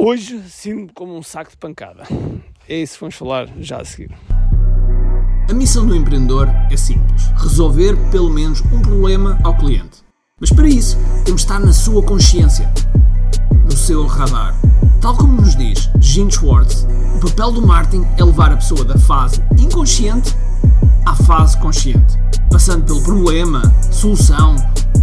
Hoje sinto-me como um saco de pancada. É isso que vamos falar já a seguir. A missão do empreendedor é simples: resolver pelo menos um problema ao cliente. Mas para isso, temos de estar na sua consciência, no seu radar. Tal como nos diz Gene Schwartz, o papel do marketing é levar a pessoa da fase inconsciente à fase consciente, passando pelo problema, solução,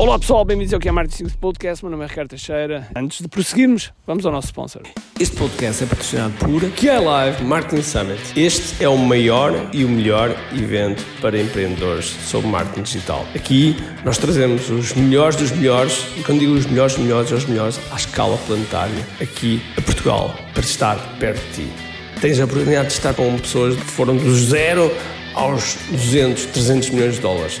Olá pessoal, bem-vindos ao que é Marketing Podcast. Meu nome é Ricardo Teixeira. Antes de prosseguirmos, vamos ao nosso sponsor. Este podcast é patrocinado por QI Live Marketing Summit. Este é o maior e o melhor evento para empreendedores sobre marketing digital. Aqui nós trazemos os melhores dos melhores, e quando digo os melhores dos melhores, os melhores à escala planetária, aqui a Portugal, para estar perto de ti. Tens a oportunidade de estar com pessoas que foram do zero aos 200, 300 milhões de dólares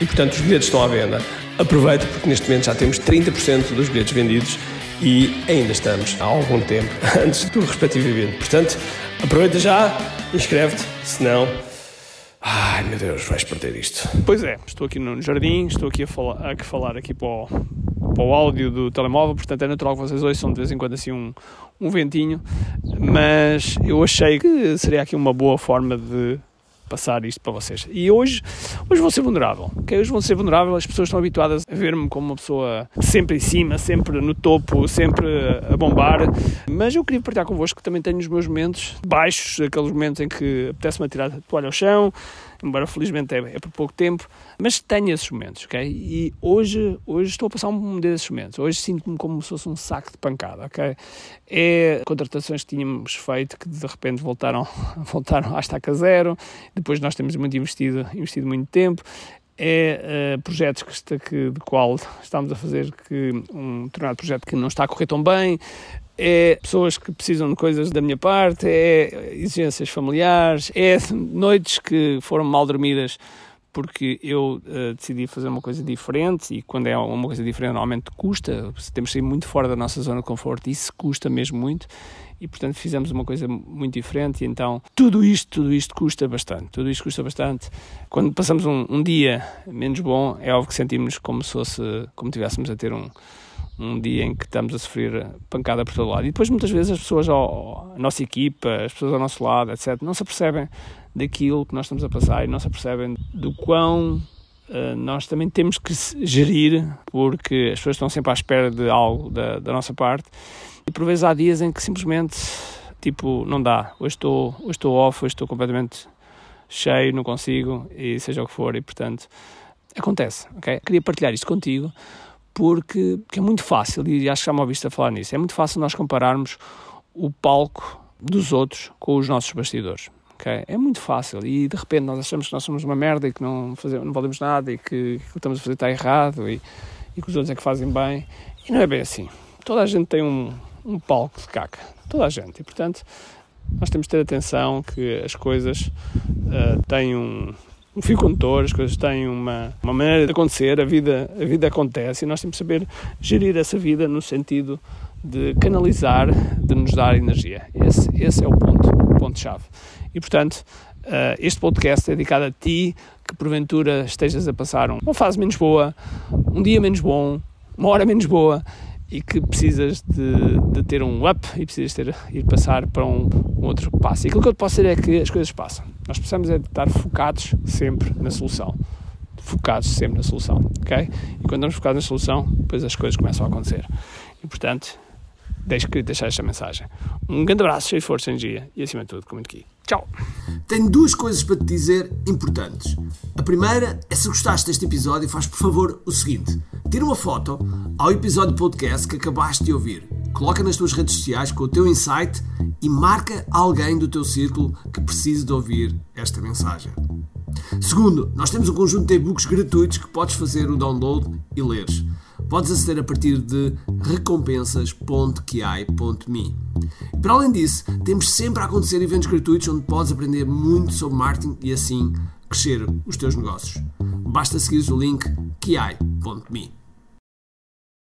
e, portanto, os bilhetes estão à venda. Aproveita porque neste momento já temos 30% dos bilhetes vendidos e ainda estamos há algum tempo antes do respectivo evento. Portanto, aproveita já, inscreve-te, senão. Ai meu Deus, vais perder isto. Pois é, estou aqui no jardim, estou aqui a falar, a falar aqui para o, para o áudio do telemóvel, portanto é natural que vocês ouçam de vez em quando assim um, um ventinho, mas eu achei que seria aqui uma boa forma de passar isto para vocês. E hoje, hoje vou ser vulnerável, ok? Hoje vou ser vulnerável, as pessoas estão habituadas a ver-me como uma pessoa sempre em cima, sempre no topo, sempre a bombar, mas eu queria partilhar convosco que também tenho os meus momentos baixos, aqueles momentos em que apetece-me tirar a toalha ao chão, embora felizmente é, é, por pouco tempo, mas tenho esses momentos, ok? E hoje, hoje estou a passar um desses momentos. Hoje sinto-me como se fosse um saco de pancada, ok? É contratações que tínhamos feito que de repente voltaram, voltaram à estaca zero, depois nós temos muito investido, investido muito tempo, é uh, projetos que, que, de qual estamos a fazer que um determinado projeto que não está a correr tão bem, é pessoas que precisam de coisas da minha parte, é exigências familiares, é noites que foram mal dormidas porque eu uh, decidi fazer uma coisa diferente e quando é uma coisa diferente normalmente custa, temos de sair muito fora da nossa zona de conforto e isso custa mesmo muito. E portanto fizemos uma coisa muito diferente e então tudo isto, tudo isto custa bastante, tudo isto custa bastante. Quando passamos um, um dia menos bom é óbvio que sentimos como se fosse, como tivéssemos a ter um um dia em que estamos a sofrer pancada por todo lado. E depois, muitas vezes, as pessoas, ao, a nossa equipa, as pessoas ao nosso lado, etc., não se apercebem daquilo que nós estamos a passar e não se apercebem do quão uh, nós também temos que gerir, porque as pessoas estão sempre à espera de algo da, da nossa parte. E por vezes há dias em que simplesmente, tipo, não dá. Hoje estou, hoje estou off, hoje estou completamente cheio, não consigo, e seja o que for, e portanto, acontece, ok? Queria partilhar isto contigo porque, porque é muito fácil, e acho que já me ouviste a falar nisso, é muito fácil nós compararmos o palco dos outros com os nossos bastidores. Okay? É muito fácil e de repente nós achamos que nós somos uma merda e que não, fazemos, não valemos nada e que, que o que estamos a fazer está errado e, e que os outros é que fazem bem. E não é bem assim. Toda a gente tem um, um palco de caca. Toda a gente. E portanto nós temos de ter atenção que as coisas uh, têm um, um fio condutor, as coisas têm uma, uma maneira de acontecer, a vida, a vida acontece e nós temos de saber gerir essa vida no sentido de canalizar, de nos dar energia. Esse, esse é o ponto, o ponto-chave. E portanto, uh, este podcast é dedicado a ti que porventura estejas a passar uma fase menos boa, um dia menos bom, uma hora menos boa e que precisas de, de ter um up e precisas ter, ir passar para um, um, outro passo. E aquilo que eu te posso dizer é que as coisas passam. Nós precisamos é de estar focados sempre na solução. Focados sempre na solução, ok? E quando estamos focados na solução, depois as coisas começam a acontecer. E portanto, deixo que deixar esta mensagem. Um grande abraço, cheio de força, energia e acima de tudo, com muito aqui. Tchau! Tenho duas coisas para te dizer importantes. A primeira é se gostaste deste episódio, faz por favor o seguinte: tira uma foto ao episódio podcast que acabaste de ouvir, coloca nas tuas redes sociais com o teu insight e marca alguém do teu círculo que precise de ouvir esta mensagem. Segundo, nós temos um conjunto de e-books gratuitos que podes fazer o download e leres. Podes aceder a partir de recompensas.ki.me. Para além disso, temos sempre a acontecer eventos gratuitos onde podes aprender muito sobre marketing e assim crescer os teus negócios. Basta seguir o link ki.me.